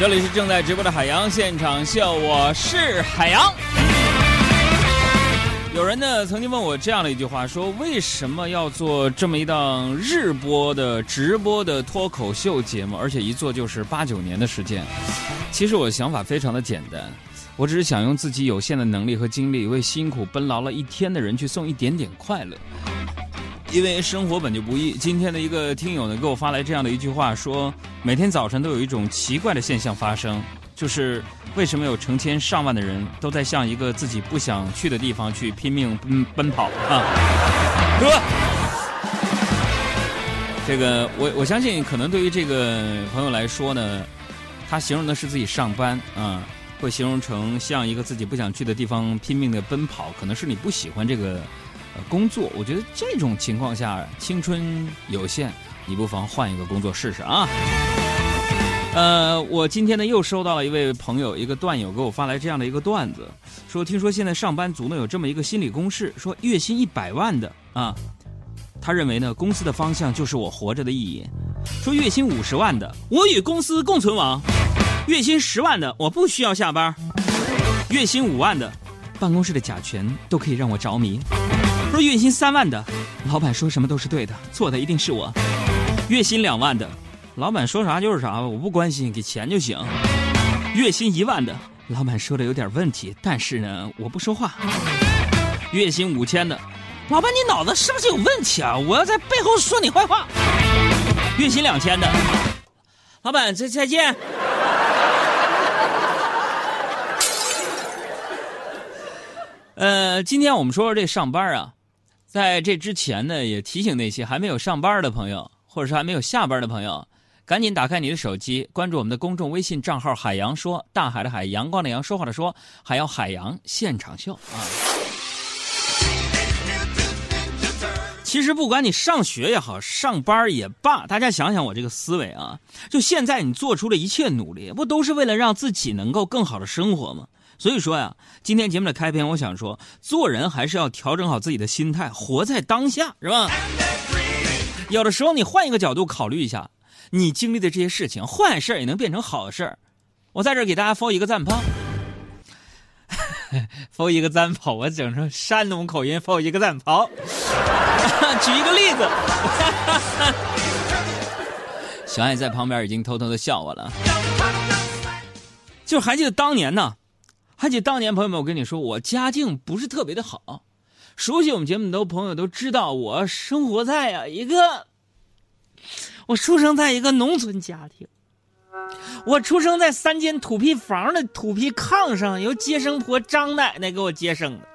这里是正在直播的海洋现场秀，我是海洋。有人呢曾经问我这样的一句话，说为什么要做这么一档日播的直播的脱口秀节目，而且一做就是八九年的时间？其实我的想法非常的简单，我只是想用自己有限的能力和精力，为辛苦奔劳了一天的人去送一点点快乐。因为生活本就不易。今天的一个听友呢给我发来这样的一句话，说每天早晨都有一种奇怪的现象发生，就是为什么有成千上万的人都在向一个自己不想去的地方去拼命奔奔跑啊？哥，这个我我相信，可能对于这个朋友来说呢，他形容的是自己上班啊，会形容成向一个自己不想去的地方拼命的奔跑，可能是你不喜欢这个。呃，工作，我觉得这种情况下青春有限，你不妨换一个工作试试啊。呃，我今天呢又收到了一位朋友一个段友给我发来这样的一个段子，说听说现在上班族呢有这么一个心理公式，说月薪一百万的啊，他认为呢公司的方向就是我活着的意义；说月薪五十万的，我与公司共存亡；月薪十万的，我不需要下班；月薪五万的，办公室的甲醛都可以让我着迷。月薪三万的，老板说什么都是对的，错的一定是我。月薪两万的，老板说啥就是啥，我不关心，给钱就行。月薪一万的，老板说的有点问题，但是呢，我不说话。月薪五千的，老板你脑子是不是有问题啊？我要在背后说你坏话。月薪两千的，老板再再见。呃，今天我们说说这上班啊。在这之前呢，也提醒那些还没有上班的朋友，或者是还没有下班的朋友，赶紧打开你的手机，关注我们的公众微信账号“海洋说”，大海的海，阳光的阳，说话的说，还有海洋现场秀啊。其实不管你上学也好，上班也罢，大家想想我这个思维啊，就现在你做出的一切努力，不都是为了让自己能够更好的生活吗？所以说呀，今天节目的开篇，我想说，做人还是要调整好自己的心态，活在当下，是吧？有的时候你换一个角度考虑一下，你经历的这些事情，坏事也能变成好事我在这给大家封一个赞炮，封一个赞炮，我整成山东口音，封一个赞炮。举一个例子，小爱在旁边已经偷偷的笑我了，就还记得当年呢。还记当年，朋友们，我跟你说，我家境不是特别的好。熟悉我们节目的朋友都知道，我生活在啊一个，我出生在一个农村家庭，我出生在三间土坯房的土坯炕上，由接生婆张奶奶给我接生的。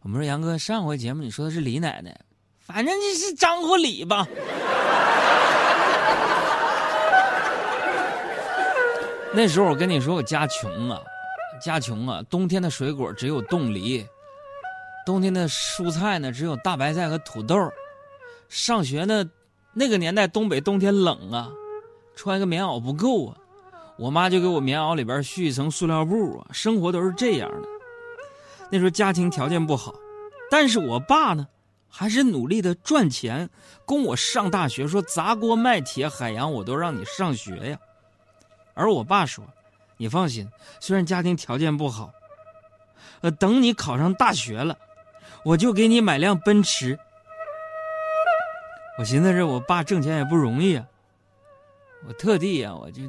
我们说杨哥，上回节目你说的是李奶奶，反正就是张或李吧。那时候我跟你说，我家穷啊，家穷啊。冬天的水果只有冻梨，冬天的蔬菜呢只有大白菜和土豆。上学呢，那个年代东北冬天冷啊，穿个棉袄不够啊，我妈就给我棉袄里边续一层塑料布啊。生活都是这样的。那时候家庭条件不好，但是我爸呢，还是努力的赚钱供我上大学，说砸锅卖铁，海洋我都让你上学呀。而我爸说：“你放心，虽然家庭条件不好，呃，等你考上大学了，我就给你买辆奔驰。”我寻思着，我爸挣钱也不容易啊，我特地呀，我就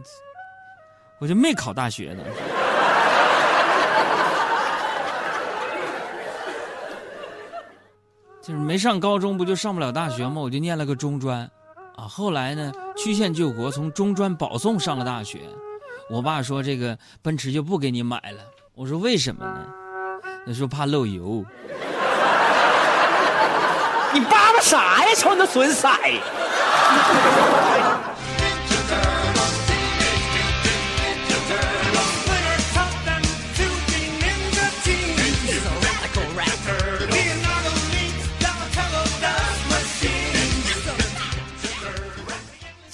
我就没考大学呢，就是没上高中，不就上不了大学吗？我就念了个中专。啊，后来呢，曲线救国，从中专保送上了大学。我爸说这个奔驰就不给你买了。我说为什么呢？他说怕漏油。你叭叭啥呀？瞅你那损色！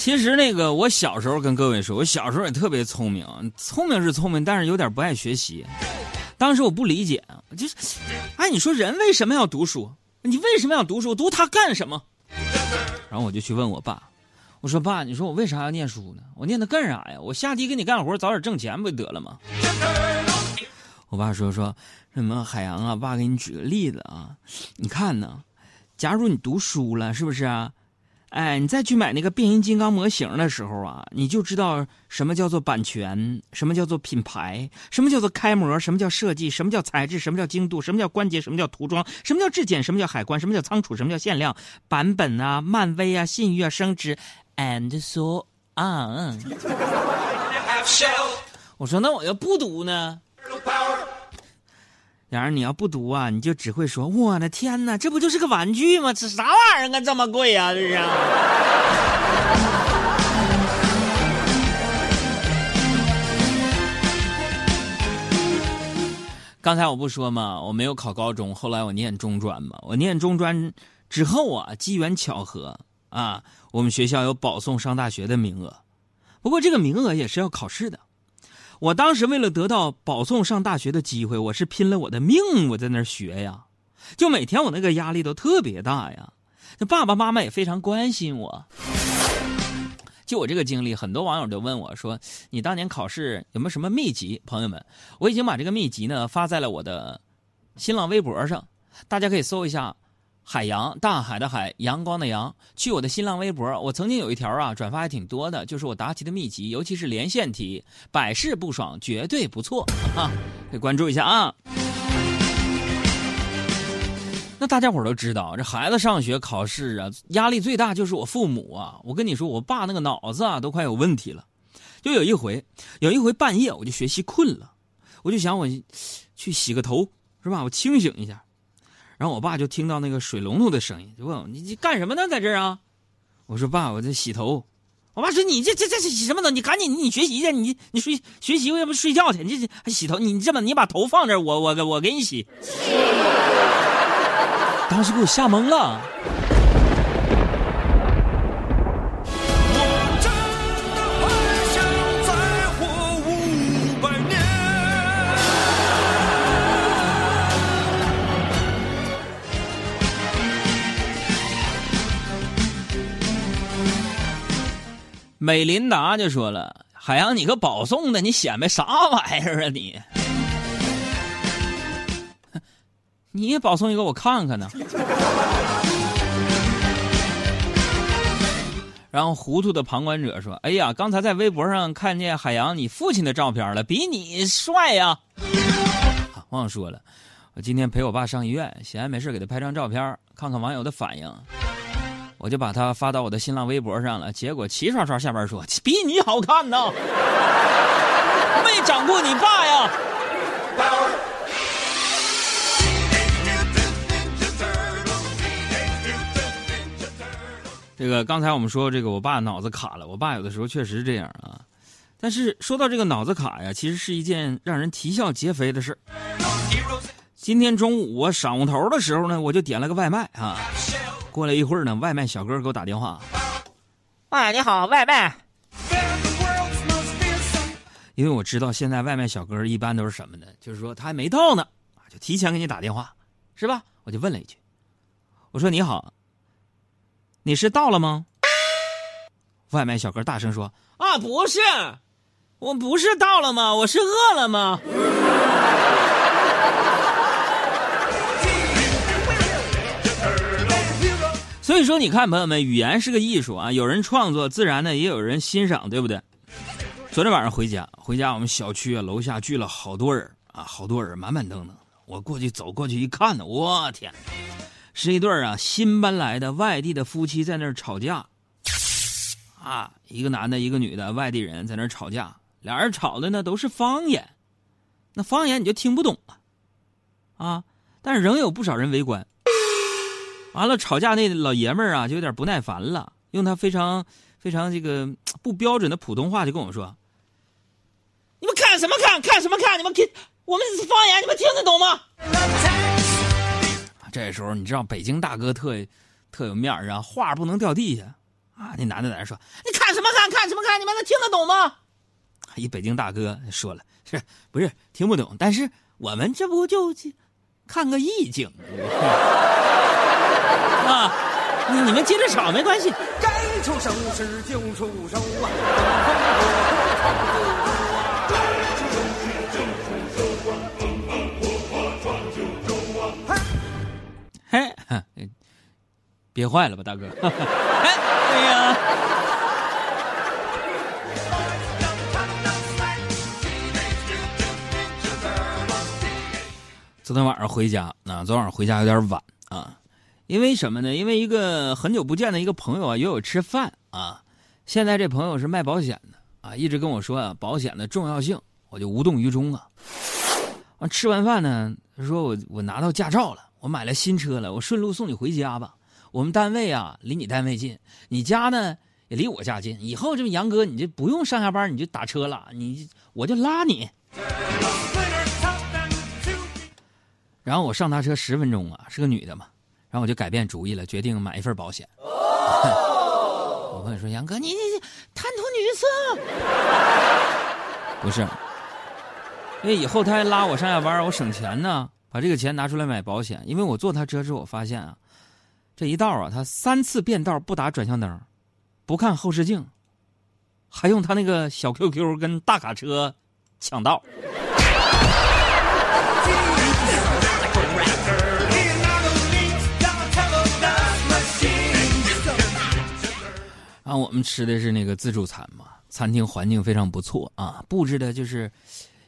其实那个，我小时候跟各位说，我小时候也特别聪明，聪明是聪明，但是有点不爱学习。当时我不理解，就是，哎，你说人为什么要读书？你为什么要读书？读它干什么？然后我就去问我爸，我说爸，你说我为啥要念书呢？我念它干啥呀？我下地给你干活，早点挣钱不就得了吗？我爸说说什么海洋啊，爸给你举个例子啊，你看呢，假如你读书了，是不是啊？哎，你再去买那个变形金刚模型的时候啊，你就知道什么叫做版权，什么叫做品牌，什么叫做开模，什么叫设计，什么叫材质，什么叫精度，什么叫关节，什么叫涂装，什么叫质检，什么叫海关，什么叫仓储，什么叫限量版本啊，漫威啊，信誉啊，升值，and so on。我说那我要不读呢？然而你要不读啊，你就只会说：“我的天哪，这不就是个玩具吗？这啥玩意儿啊，这么贵呀？这是。”刚才我不说嘛，我没有考高中，后来我念中专嘛。我念中专之后啊，机缘巧合啊，我们学校有保送上大学的名额，不过这个名额也是要考试的。我当时为了得到保送上大学的机会，我是拼了我的命，我在那儿学呀，就每天我那个压力都特别大呀。那爸爸妈妈也非常关心我。就我这个经历，很多网友都问我说：“你当年考试有没有什么秘籍？”朋友们，我已经把这个秘籍呢发在了我的新浪微博上，大家可以搜一下。海洋，大海的海，阳光的阳。去我的新浪微博，我曾经有一条啊，转发还挺多的，就是我答题的秘籍，尤其是连线题，百试不爽，绝对不错啊！可以关注一下啊。那大家伙都知道，这孩子上学考试啊，压力最大就是我父母啊。我跟你说，我爸那个脑子啊，都快有问题了。就有一回，有一回半夜我就学习困了，我就想我去洗个头，是吧？我清醒一下。然后我爸就听到那个水龙头的声音，就问我：“你你干什么呢，在这儿啊？”我说：“爸，我在洗头。”我爸说：“你这这这洗什么呢？你赶紧你学习去，你你睡学习，要不睡觉去？你这还洗头？你这么你把头放这儿，我我我给你洗。”当时给我吓懵了。美琳达就说了：“海洋，你个保送的，你显摆啥玩意儿啊你？你也保送一个我看看呢。”然后糊涂的旁观者说：“哎呀，刚才在微博上看见海洋你父亲的照片了，比你帅呀！”忘说了，我今天陪我爸上医院，闲着没事给他拍张照片，看看网友的反应。我就把它发到我的新浪微博上了，结果齐刷刷下边说 比你好看呢，没长过你爸呀。这个刚才我们说这个，我爸脑子卡了，我爸有的时候确实这样啊。但是说到这个脑子卡呀，其实是一件让人啼笑皆非的事今天中午我晌午头的时候呢，我就点了个外卖啊。过了一会儿呢，外卖小哥给我打电话。喂，你好，外卖。因为我知道现在外卖小哥一般都是什么呢？就是说他还没到呢，啊，就提前给你打电话，是吧？我就问了一句，我说你好，你是到了吗？外卖小哥大声说：“啊，不是，我不是到了吗？我是饿了吗？”所以说，你看，朋友们，语言是个艺术啊，有人创作，自然呢也有人欣赏，对不对？昨天晚上回家，回家我们小区啊楼下聚了好多人啊，好多人，满满登登。我过去走过去一看呢，我天，是一对啊新搬来的外地的夫妻在那儿吵架，啊，一个男的，一个女的，外地人在那儿吵架，俩人吵的呢都是方言，那方言你就听不懂啊，啊，但是仍有不少人围观。完了，吵架那老爷们儿啊，就有点不耐烦了，用他非常非常这个不标准的普通话就跟我说：“你们看什么看？看什么看？你们听我们方言，你们听得懂吗？”这时候你知道北京大哥特特有面儿啊，话不能掉地下啊。那男的在那说：“你看什么看？看什么看？你们能听得懂吗？”一北京大哥说了：“是不是听不懂？但是我们这不就看个意境。”啊，你你们接着吵没关系。出手时就出手啊，风风火火闯九州啊！来出手时就出手啊，火火闯九州啊！嘿，嘿憋坏了吧，大哥？哎，哎呀！昨天晚上回家，那、昨晚上回家有点晚啊，因为什么呢？因为一个很久不见的一个朋友啊，约我吃饭啊。现在这朋友是卖保险的啊，一直跟我说啊保险的重要性，我就无动于衷啊。完吃完饭呢，他说我我拿到驾照了，我买了新车了，我顺路送你回家吧。我们单位啊离你单位近，你家呢也离我家近，以后这杨哥你就不用上下班你就打车了，你我就拉你。然后我上他车十分钟啊，是个女的嘛，然后我就改变主意了，决定买一份保险。我朋友说：“杨哥，你你你贪图女色？不是，因为以后他还拉我上下班，我省钱呢，把这个钱拿出来买保险。因为我坐他车之后，我发现啊，这一道啊，他三次变道不打转向灯，不看后视镜，还用他那个小 QQ 跟大卡车抢道。”啊我们吃的是那个自助餐嘛，餐厅环境非常不错啊，布置的就是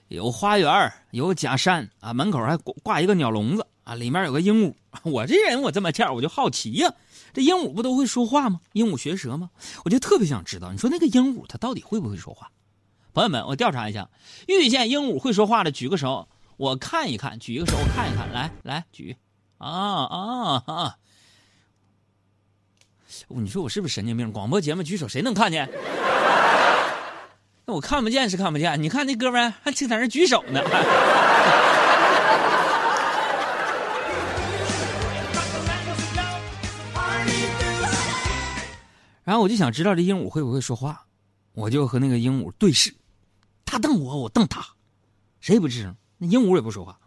有花园有假山啊，门口还挂一个鸟笼子啊，里面有个鹦鹉。我这人我这么欠我就好奇呀，这鹦鹉不都会说话吗？鹦鹉学舌吗？我就特别想知道，你说那个鹦鹉它到底会不会说话？朋友们，我调查一下，遇见鹦鹉会说话的举个手，我看一看，举一个手我看一看，来来举，啊啊啊！你说我是不是神经病？广播节目举手谁能看见？那我看不见是看不见，你看那哥们儿还在那举手呢。然后我就想知道这鹦鹉会不会说话，我就和那个鹦鹉对视，他瞪我，我瞪他，谁也不吱声，那鹦鹉也不说话。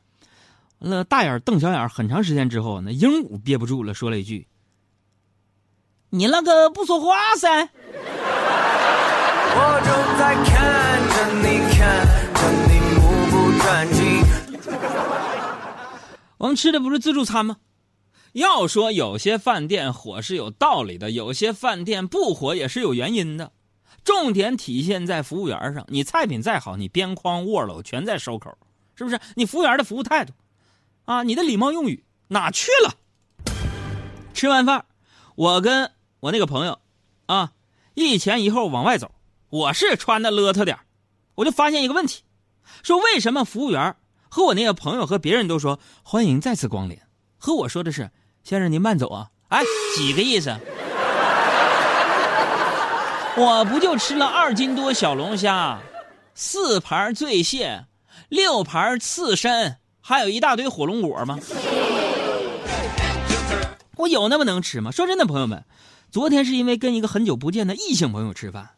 完了，大眼瞪小眼，很长时间之后，那鹦鹉憋不住了，说了一句。你那个不说话噻！我正在看着你，看着你目不转睛。我们吃的不是自助餐吗？要说有些饭店火是有道理的，有些饭店不火也是有原因的。重点体现在服务员上，你菜品再好，你边框卧楼全在收口，是不是？你服务员的服务态度，啊，你的礼貌用语哪去了？吃完饭，我跟。我那个朋友，啊，一前一后往外走，我是穿的邋遢点我就发现一个问题，说为什么服务员和我那个朋友和别人都说欢迎再次光临，和我说的是先生您慢走啊？哎，几个意思？我不就吃了二斤多小龙虾，四盘醉蟹，六盘刺身，还有一大堆火龙果吗？我有那么能吃吗？说真的，朋友们。昨天是因为跟一个很久不见的异性朋友吃饭，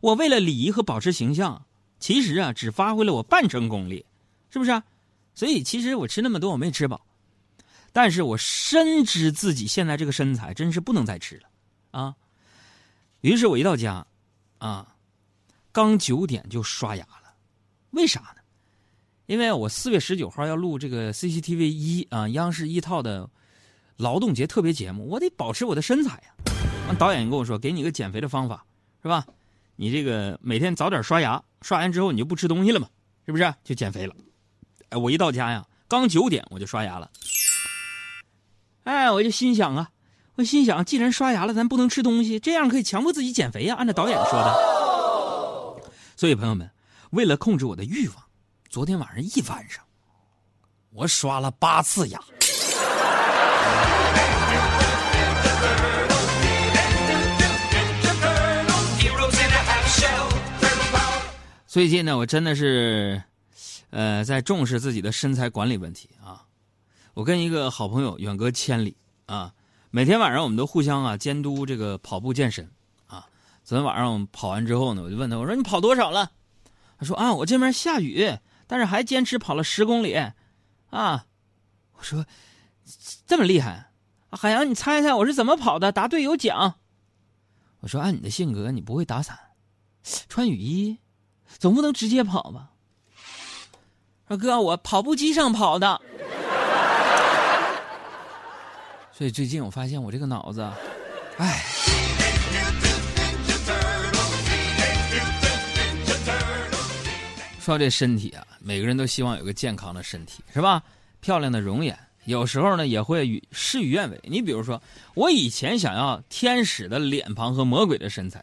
我为了礼仪和保持形象，其实啊只发挥了我半成功力，是不是？啊？所以其实我吃那么多我没吃饱，但是我深知自己现在这个身材真是不能再吃了啊。于是我一到家，啊，刚九点就刷牙了，为啥呢？因为我四月十九号要录这个 CCTV 一啊央视一套的。劳动节特别节目，我得保持我的身材呀。完，导演跟我说，给你个减肥的方法，是吧？你这个每天早点刷牙，刷完之后你就不吃东西了嘛，是不是就减肥了？哎，我一到家呀，刚九点我就刷牙了。哎，我就心想啊，我心想，既然刷牙了，咱不能吃东西，这样可以强迫自己减肥呀。按照导演说的。所以朋友们，为了控制我的欲望，昨天晚上一晚上，我刷了八次牙。最近呢，我真的是，呃，在重视自己的身材管理问题啊。我跟一个好朋友远隔千里啊，每天晚上我们都互相啊监督这个跑步健身啊。昨天晚上我们跑完之后呢，我就问他，我说你跑多少了？他说啊，我这边下雨，但是还坚持跑了十公里啊。我说这么厉害，海洋，你猜猜我是怎么跑的？答对有奖。我说按你的性格，你不会打伞，穿雨衣，总不能直接跑吧？说哥，我跑步机上跑的。所以最近我发现我这个脑子，唉。说这身体啊，每个人都希望有个健康的身体，是吧？漂亮的容颜，有时候呢也会与事与愿违。你比如说，我以前想要天使的脸庞和魔鬼的身材，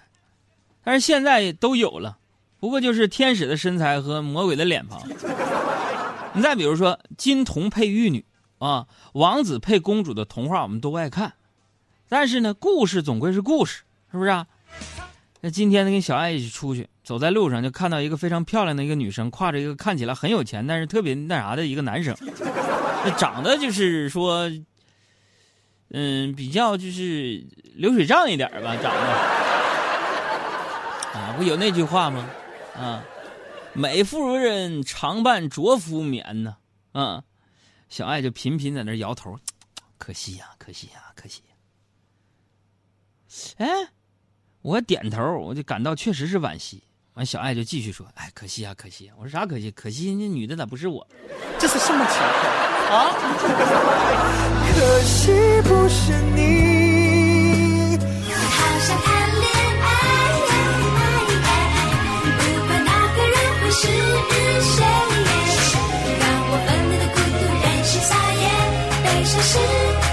但是现在都有了，不过就是天使的身材和魔鬼的脸庞。你再比如说，金童配玉女啊，王子配公主的童话我们都爱看，但是呢，故事总归是故事，是不是啊？那今天呢，跟小爱一起出去，走在路上就看到一个非常漂亮的一个女生，挎着一个看起来很有钱，但是特别那啥的一个男生，那长得就是说，嗯，比较就是流水账一点吧，长得啊，不有那句话吗？啊，美妇人常伴拙夫眠呢，啊，小爱就频频在那摇头，可惜呀，可惜呀，可惜呀，哎。我点头，我就感到确实是惋惜。完，小爱就继续说：“哎，可惜啊，可惜啊！”我说：“啥可惜？可惜那女的咋不是我？这是什么情况啊？可惜不是你。”是谁？让我奋力的孤独，任性撒野，悲伤是。